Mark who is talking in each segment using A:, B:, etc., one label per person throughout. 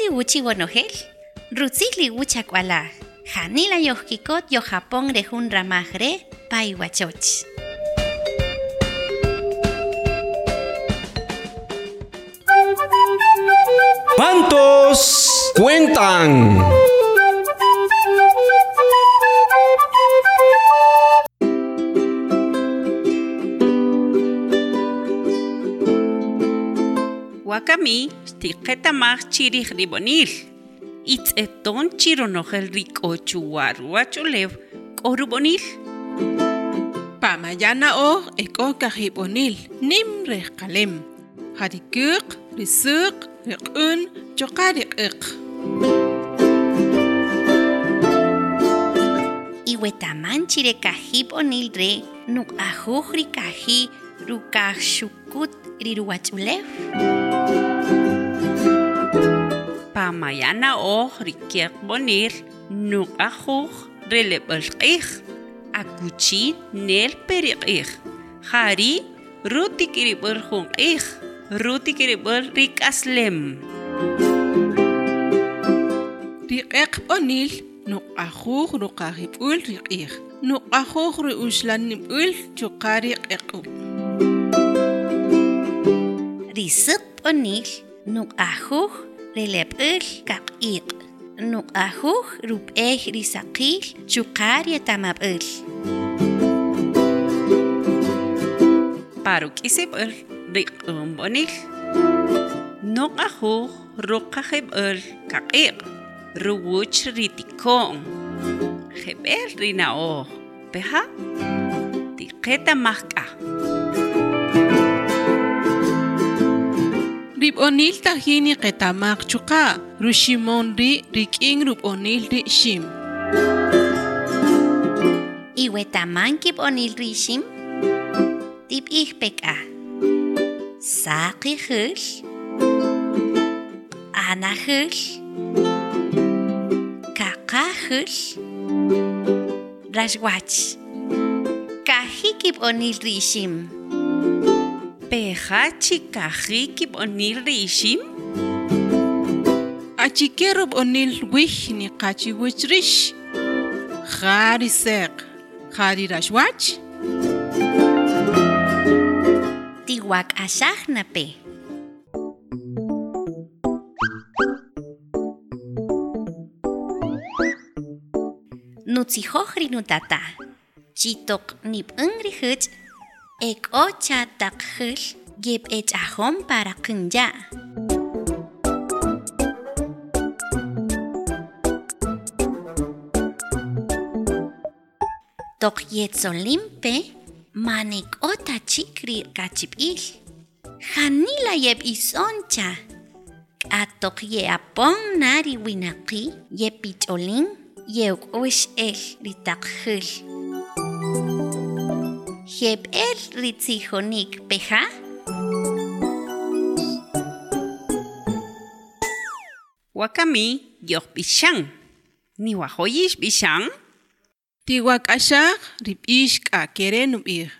A: Utsi uchi wonohel, rutzili uchakwala, janila yohkikot yo Japón de un ramajre, paiwachoch.
B: ¿Cuántos cuentan?
C: Wakami, stiqetamaj chirij ribonil. Itz'eton chironojel rik'ochu waruachulew k'orubonil.
D: Pamayana o eko kahibonil nim rehkalem. Harikuk, risuk, rikun, chokarikuk.
A: Iwetaman chire kahib onil re, nuk ajuj rikaji, rukaj shukut riruachulew.
C: Pamayana Amayana oh rikiak bonir nuqajuj releb'alq'ij akuchin nel rik aslem. rutikirib'ul junq'ij rutikirib'ul rik'aslem
D: riq'eq b'onil Nu ruqajib'ul riq'ij nuqajuj ul chuqa riq'eq'ub' risiq b'onil nuqajuj
A: Risuk onil, nuk ajuj relebul kak'iq. Nuk ajuj rup'ej risaqil chukar yatamab'il.
C: Paru kisibul riq'um bonil. Nuk ajuj rukajibul kaqiq. Ruwuch ritikon. Jebel rinao. Peja? Tiqeta mahka.
D: rib onil tahini qetamaq chuqa rushimon ri riking rub onil ri shim
A: iwe taman onil ri shim tip ich peka. Saqi khul ana khul kaqa khul rashwach kahikib onil ri
C: shim pejachi kajiki b'onil
D: riixim achikero b'onil wij niqachiwich rix qa riseq qa riraxwach
A: tiwak asah axajnape nutzijoj rinutata chitoq nib'an rijuch' Эк оча такхыл гиб эч ахом пара кынжа. Ток етсолимпе маник ота чикри качип ил. Ханила еб исонча. Аток е апон нари винаки епичолин еук уиш эл ритакхыл. El ritzijonik peja.
C: Wakami yoh bishan. Ni wahoyish bishan.
D: Tiwak ashak ribish ka keren ubir.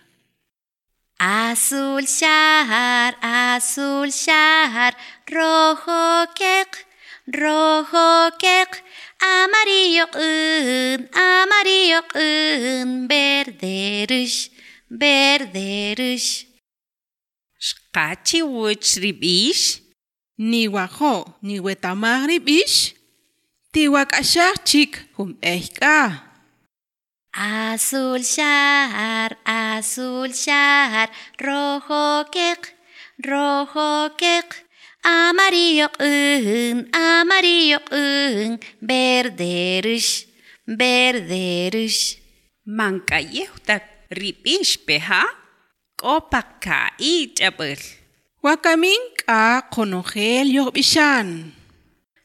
A: Azul shahar, azul shahar, rojo kek, rojo kek, amarillo un, amarillo un, verde rush, verde rush.
C: Shkachi wuch ribish.
D: Ni waho ni wetamag ribish. Tiwak ashak chik hum ehka.
A: Azul shahar, azul shahar, rojo kek, rojo kek, amarillo un, amarillo un, verde rush, verde rush.
C: Mankayeutak ribish peja. Kopaka i chabul.
D: Wakamin k'a qonojel yoqb'ixan.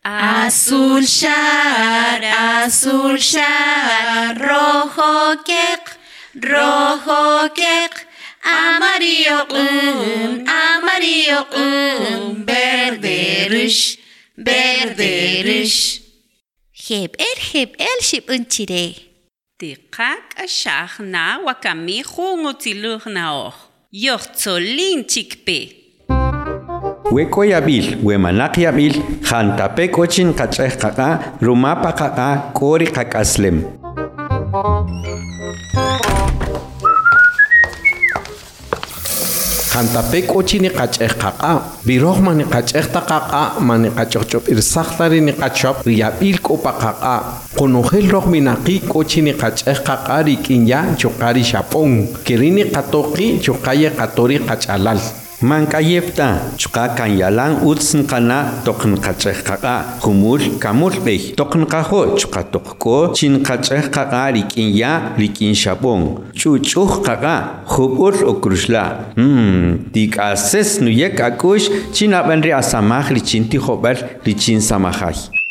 A: Azul shar, azul shar, rojo kek, rojo kek, amarillo un, amarillo un, verde rush, verde rush. Heb el, heb
C: Tiqak ashah na wakami jungutilug na oh. Yochtzolin chikpe.
B: Hueco yabil, huemanak yabil, jantape cochin kacheh kaka, rumapa kaka, kori kakaslem.
E: Jantape cochini kacheh kaka, biroh mani kacheh kaka, mani kachochop irsachtari ni kachop, yabil kopa kaka. Konojel roh minaki cochini kacheh kaka rikinya chokari shapong, kirini katoki chokaye katori kachalal.
B: Mankayefta, chuka kan yalan utsin kana tokn kacheh kaka, humul kamul bey, tokn kaho chuka tokko, chin kacheh kaka rikin ya, rikin shabong, chuchuh kaka, hubul okrushla. Hmm, dik ases nuyek akush, chin abenri asamah richin tihobel, richin samahai.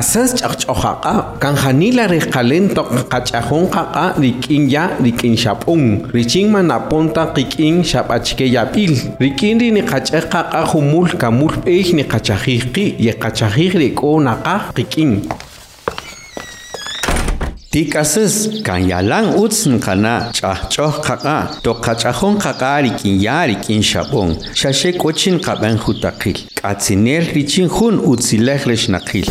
E: asas ch'aqch'ojaqa kanjanila ri qalentoq qach'ajun qaqa rik'in ya rik'in xap'un richin mana punta qik'in xap'achke yap'il rik'in ri niqach'ej qaqa jumul kamul p'ej niqachajij qi yeqachajij ri k'o naqaj qik'in
B: Tikasis kan yalan utsn kana chachoh kaka to kachahon kaka rikin yari kin shabon shashe kochin kaben hutakil katsinel richin hun utsilech nakil.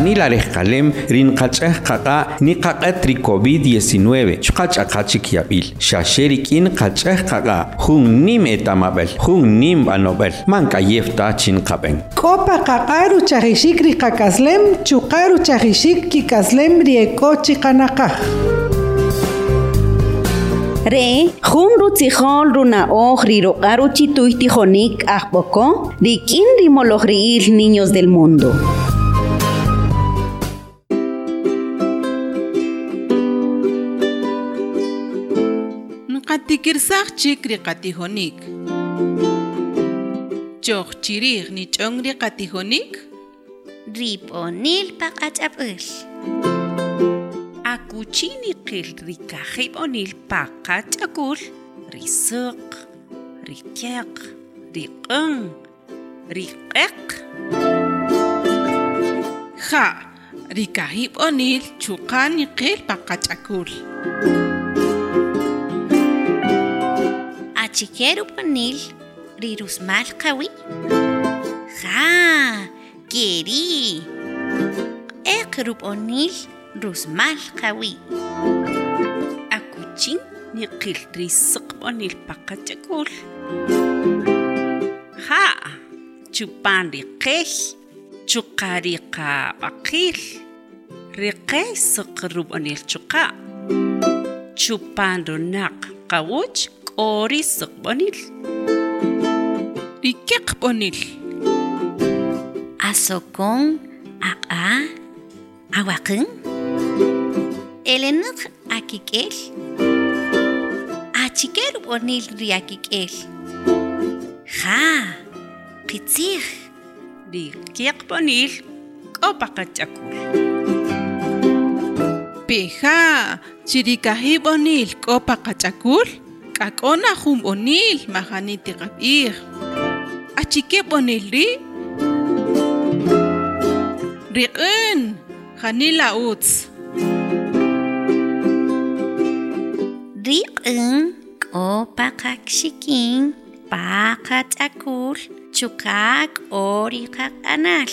B: Hanila kalem rin kacheh kaka ni kaka tri COVID-19 chukach akachik yabil shasherik in kacheh kaka hun nim etamabel hun nim banobel manka yefta chin kaben
F: Kopa kakaru chahishik rikakaslem, chukaru chahishik kikaslem rieko chikanakaj.
G: Re, jun rutzijol runa oj riroqaru chituy tijonik ajpoko, rikin rimolojriil niños del mundo.
D: Kirsaq chikri qatijonik. Choq chirih ni chongri qatijonik.
A: Rip onil paq achab ul.
C: Akuchini qil rikajib onil paq achakul. Risuq, rikyaq, riqan, riqeq.
D: Ha, rikajib onil chuqani qil paq
A: achakul. Rikajib onil chikerupanil rirusmalqawi ja keri. Eqruponil rusmalqawi
C: akuchin niqilrisqponil paqachakul ja chupan riqil chuqariqa sok riqay onil chuqa chupan runaq kawuch
D: orisqbonil ikiqbonil
A: asokon aqa awaqin eleneq akikel achiker bonil riakikel
C: ha qitsih riqiqbonil qopaqachakul
D: peja chirikajibonil qopaqachakul k'ak'ona jun b'onil majani tiqab'ij achikib' b'onil rii' riq'in jani la utz
A: riq'in k'o paqakxikin paqa tz'akul chuqa k'o
C: riqaq'anal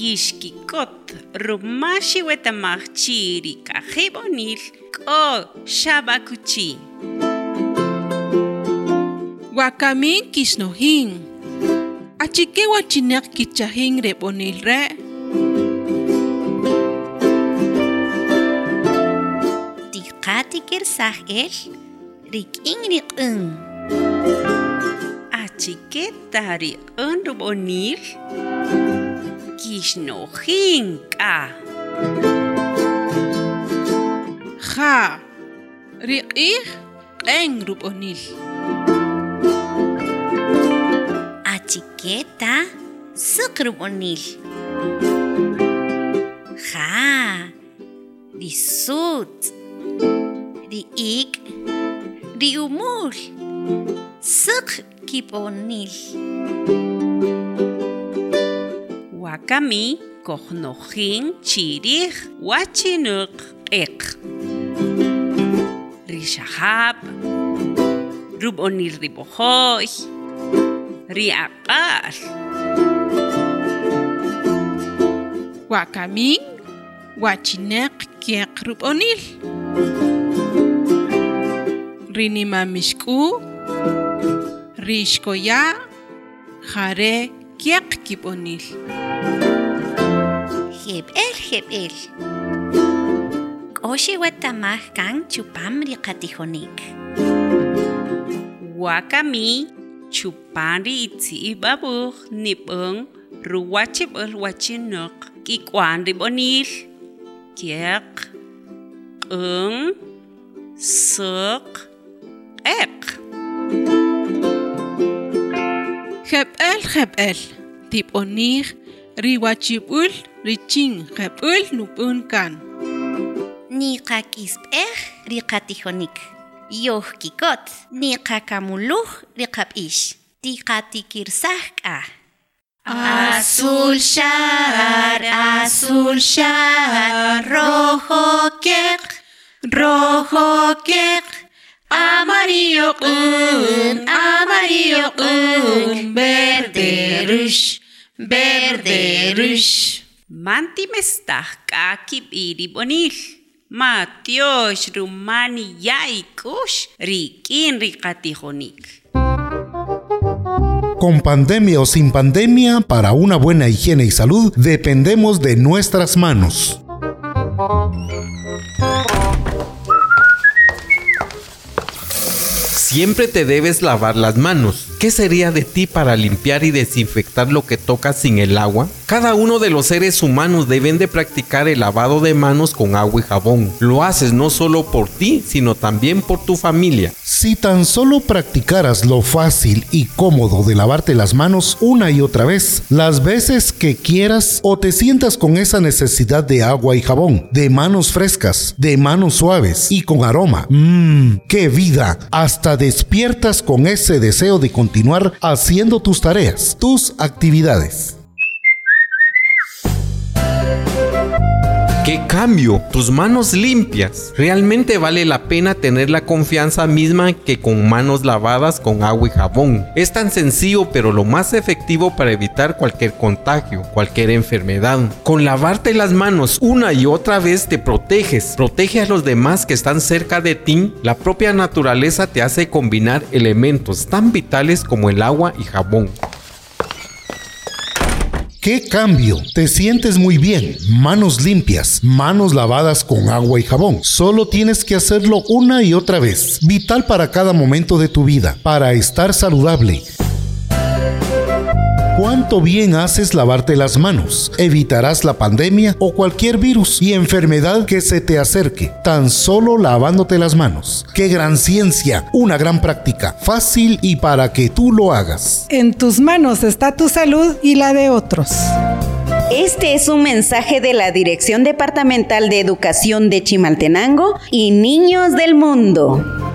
C: yixkikot rumashi wetamaj chiri kajib onil k'o shabakuchi.
D: Wakamin kisnojin. Achike wachinek kichajin rebonil re.
A: Tiqati kirsaj el, rik'in riq'in.
C: Achike tari un rubonil. Kishnojin k'a.
D: Ja. Riq'ij q'en rub'onil.
A: Achiqueta, sucrubonil. Ja, risut, riik, riumul, suc kibonil.
C: Wakami kohnojin chirij wachinuk ek. Rishahab, rubonil ribohoy, riaqal.
D: Wakamin, wachineq kieq rub'onil. Rinima mixk'u, rixkoya, jare kieq kib'onil.
A: jeb'el jeb'el k'oxi wetamaj kan chupam riqatijonik
C: wakami chupan ri itzi'ib'abuj nib'on ruwachib'ol wachinok k'ik'uan rib'onil keq q'on sëq q'eq
D: jeb'el jeb'el tib'onij riwachib'ul richin jeb'ul nub'un kan.
A: Niqa kisb'ej riqatijonik. Yoj kikot, niqa kamuluj riqab'ix. Tiqa tikirsaj k'a. Azul shar, azul shar, rojo keq, rojo keq, amarillo q'un, amarillo q'un, verde rush, verde rush.
C: Manti mestaj k'aki b'iri bonil. Matiosh rumani yaikush rikin.
H: Con pandemia o sin pandemia, para una buena higiene y salud dependemos de nuestras manos.
E: Siempre te debes lavar las manos. ¿Qué sería de ti para limpiar y desinfectar lo que tocas sin el agua? Cada uno de los seres humanos deben de practicar el lavado de manos con agua y jabón. Lo haces no solo por ti, sino también por tu familia.
H: Si tan solo practicaras lo fácil y cómodo de lavarte las manos una y otra vez, las veces que quieras o te sientas con esa necesidad de agua y jabón, de manos frescas, de manos suaves y con aroma, mmm, qué vida, hasta despiertas con ese deseo de haciendo tus tareas, tus actividades.
E: ¡Qué cambio! Tus manos limpias. Realmente vale la pena tener la confianza misma que con manos lavadas con agua y jabón. Es tan sencillo pero lo más efectivo para evitar cualquier contagio, cualquier enfermedad. Con lavarte las manos una y otra vez te proteges. Protege a los demás que están cerca de ti. La propia naturaleza te hace combinar elementos tan vitales como el agua y jabón.
H: ¡Qué cambio! Te sientes muy bien. Manos limpias, manos lavadas con agua y jabón. Solo tienes que hacerlo una y otra vez. Vital para cada momento de tu vida, para estar saludable. ¿Cuánto bien haces lavarte las manos? Evitarás la pandemia o cualquier virus y enfermedad que se te acerque, tan solo lavándote las manos. ¡Qué gran ciencia! Una gran práctica, fácil y para que tú lo hagas.
F: En tus manos está tu salud y la de otros.
G: Este es un mensaje de la Dirección Departamental de Educación de Chimaltenango y Niños del Mundo.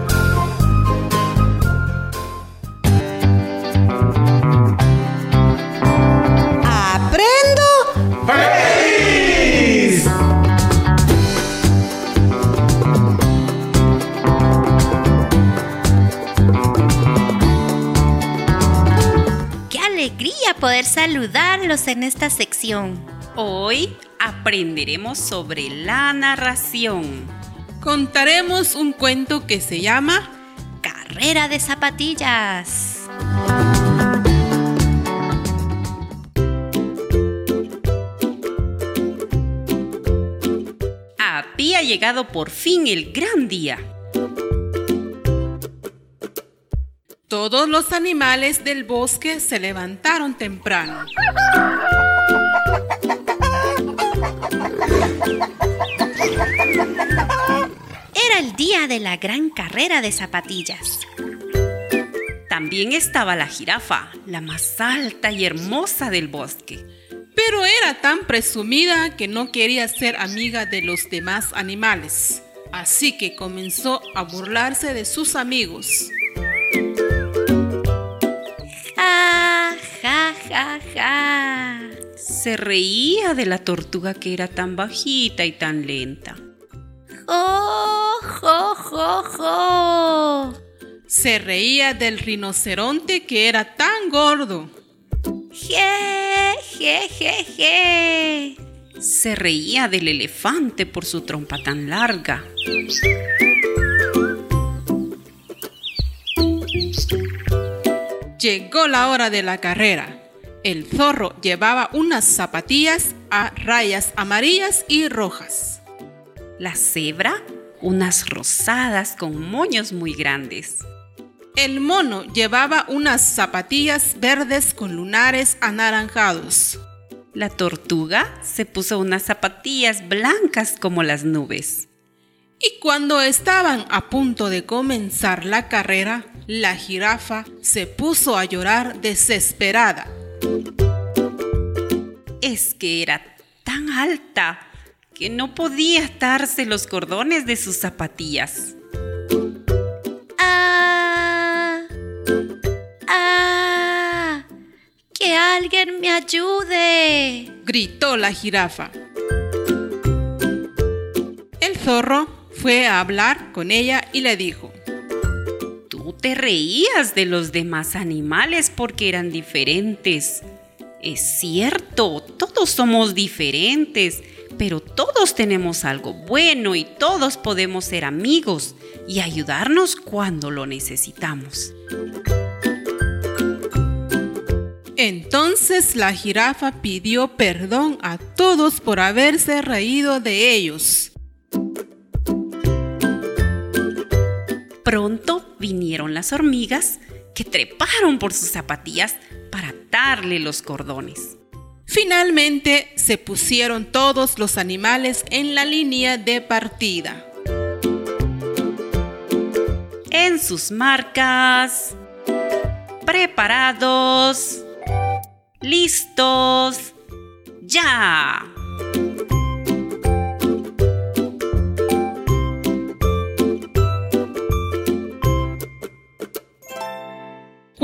A: Poder saludarlos en esta sección!
C: Hoy aprenderemos sobre la narración.
D: Contaremos un cuento que se llama
A: Carrera de zapatillas.
C: Había llegado por fin el gran día.
D: Todos los animales del bosque se levantaron temprano.
A: día de la gran carrera de zapatillas.
C: También estaba la jirafa, la más alta y hermosa del bosque.
D: Pero era tan presumida que no quería ser amiga de los demás animales. Así que comenzó a burlarse de sus amigos.
A: ¡Ja, ja, ja!
C: Se reía de la tortuga que era tan bajita y tan lenta.
A: ¡Oh, jo, jo, jo!
D: Se reía del rinoceronte que era tan gordo.
A: ¡Je, je, je, je!
C: Se reía del elefante por su trompa tan larga.
D: Llegó la hora de la carrera. El zorro llevaba unas zapatillas a rayas amarillas y rojas.
C: La cebra, unas rosadas con moños muy grandes.
D: El mono llevaba unas zapatillas verdes con lunares anaranjados.
C: La tortuga se puso unas zapatillas blancas como las nubes.
D: Y cuando estaban a punto de comenzar la carrera, la jirafa se puso a llorar desesperada.
C: Es que era tan alta que no podía atarse los cordones de sus zapatillas.
A: ¡Ah! ¡Ah! ¡Que alguien me ayude!
D: gritó la jirafa. El zorro fue a hablar con ella y le dijo,
C: te reías de los demás animales porque eran diferentes. Es cierto, todos somos diferentes, pero todos tenemos algo bueno y todos podemos ser amigos y ayudarnos cuando lo necesitamos.
D: Entonces la jirafa pidió perdón a todos por haberse reído de ellos.
C: Pronto vinieron las hormigas que treparon por sus zapatillas para atarle los cordones.
D: Finalmente se pusieron todos los animales en la línea de partida.
C: En sus marcas, preparados, listos, ya.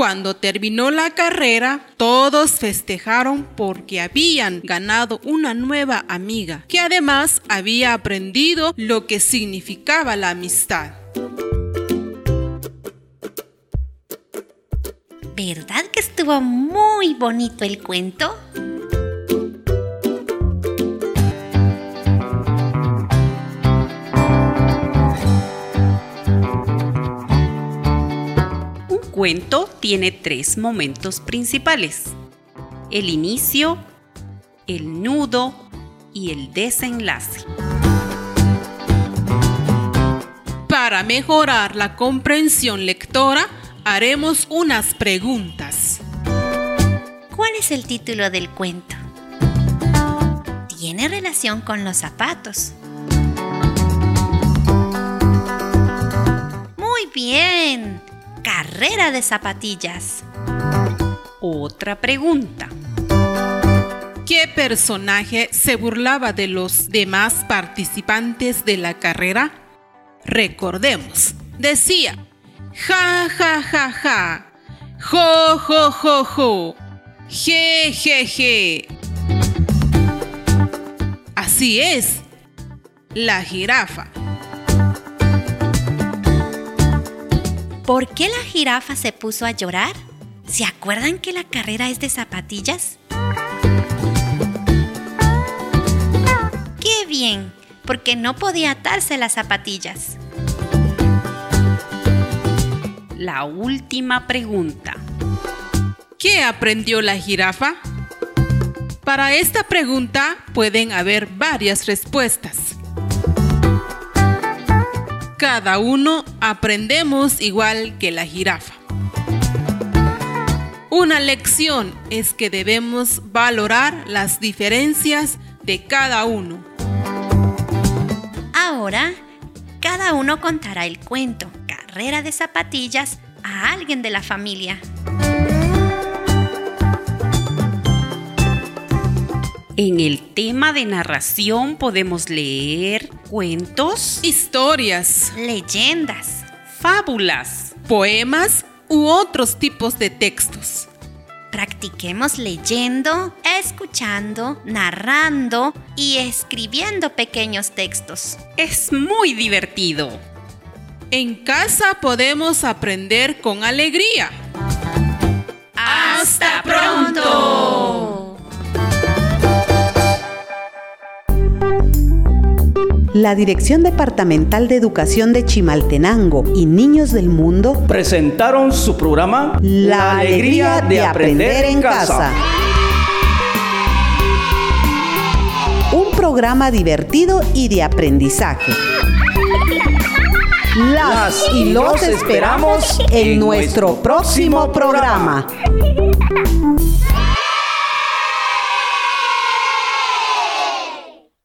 D: Cuando terminó la carrera, todos festejaron porque habían ganado una nueva amiga, que además había aprendido lo que significaba la amistad.
A: ¿Verdad que estuvo muy bonito el cuento?
C: Cuento tiene tres momentos principales. El inicio, el nudo y el desenlace.
D: Para mejorar la comprensión lectora, haremos unas preguntas.
A: ¿Cuál es el título del cuento? Tiene relación con los zapatos. Muy bien. Carrera de zapatillas.
C: Otra pregunta.
D: ¿Qué personaje se burlaba de los demás participantes de la carrera? Recordemos, decía, ja, ja, ja, ja, jo, jo, jo, jo, je, je, je. Así es, la jirafa.
A: ¿Por qué la jirafa se puso a llorar? ¿Se acuerdan que la carrera es de zapatillas? ¡Qué bien! Porque no podía atarse las zapatillas.
C: La última pregunta.
D: ¿Qué aprendió la jirafa? Para esta pregunta pueden haber varias respuestas. Cada uno aprendemos igual que la jirafa. Una lección es que debemos valorar las diferencias de cada uno.
A: Ahora, Cada uno contará el cuento, carrera de zapatillas, a alguien de la familia.
C: En el tema de narración podemos leer cuentos,
D: Historias,
A: Leyendas.
C: fábulas.
D: poemas u otros tipos de textos.
A: Practiquemos leyendo, escuchando, narrando y escribiendo pequeños textos.
C: Es muy divertido.
D: En casa podemos aprender con alegría.
A: ¡Hasta pronto!
I: La Dirección Departamental de Educación de Chimaltenango y Niños del Mundo
J: presentaron su programa
I: La alegría de aprender en casa. Un programa divertido y de aprendizaje. Las y los esperamos en nuestro próximo programa.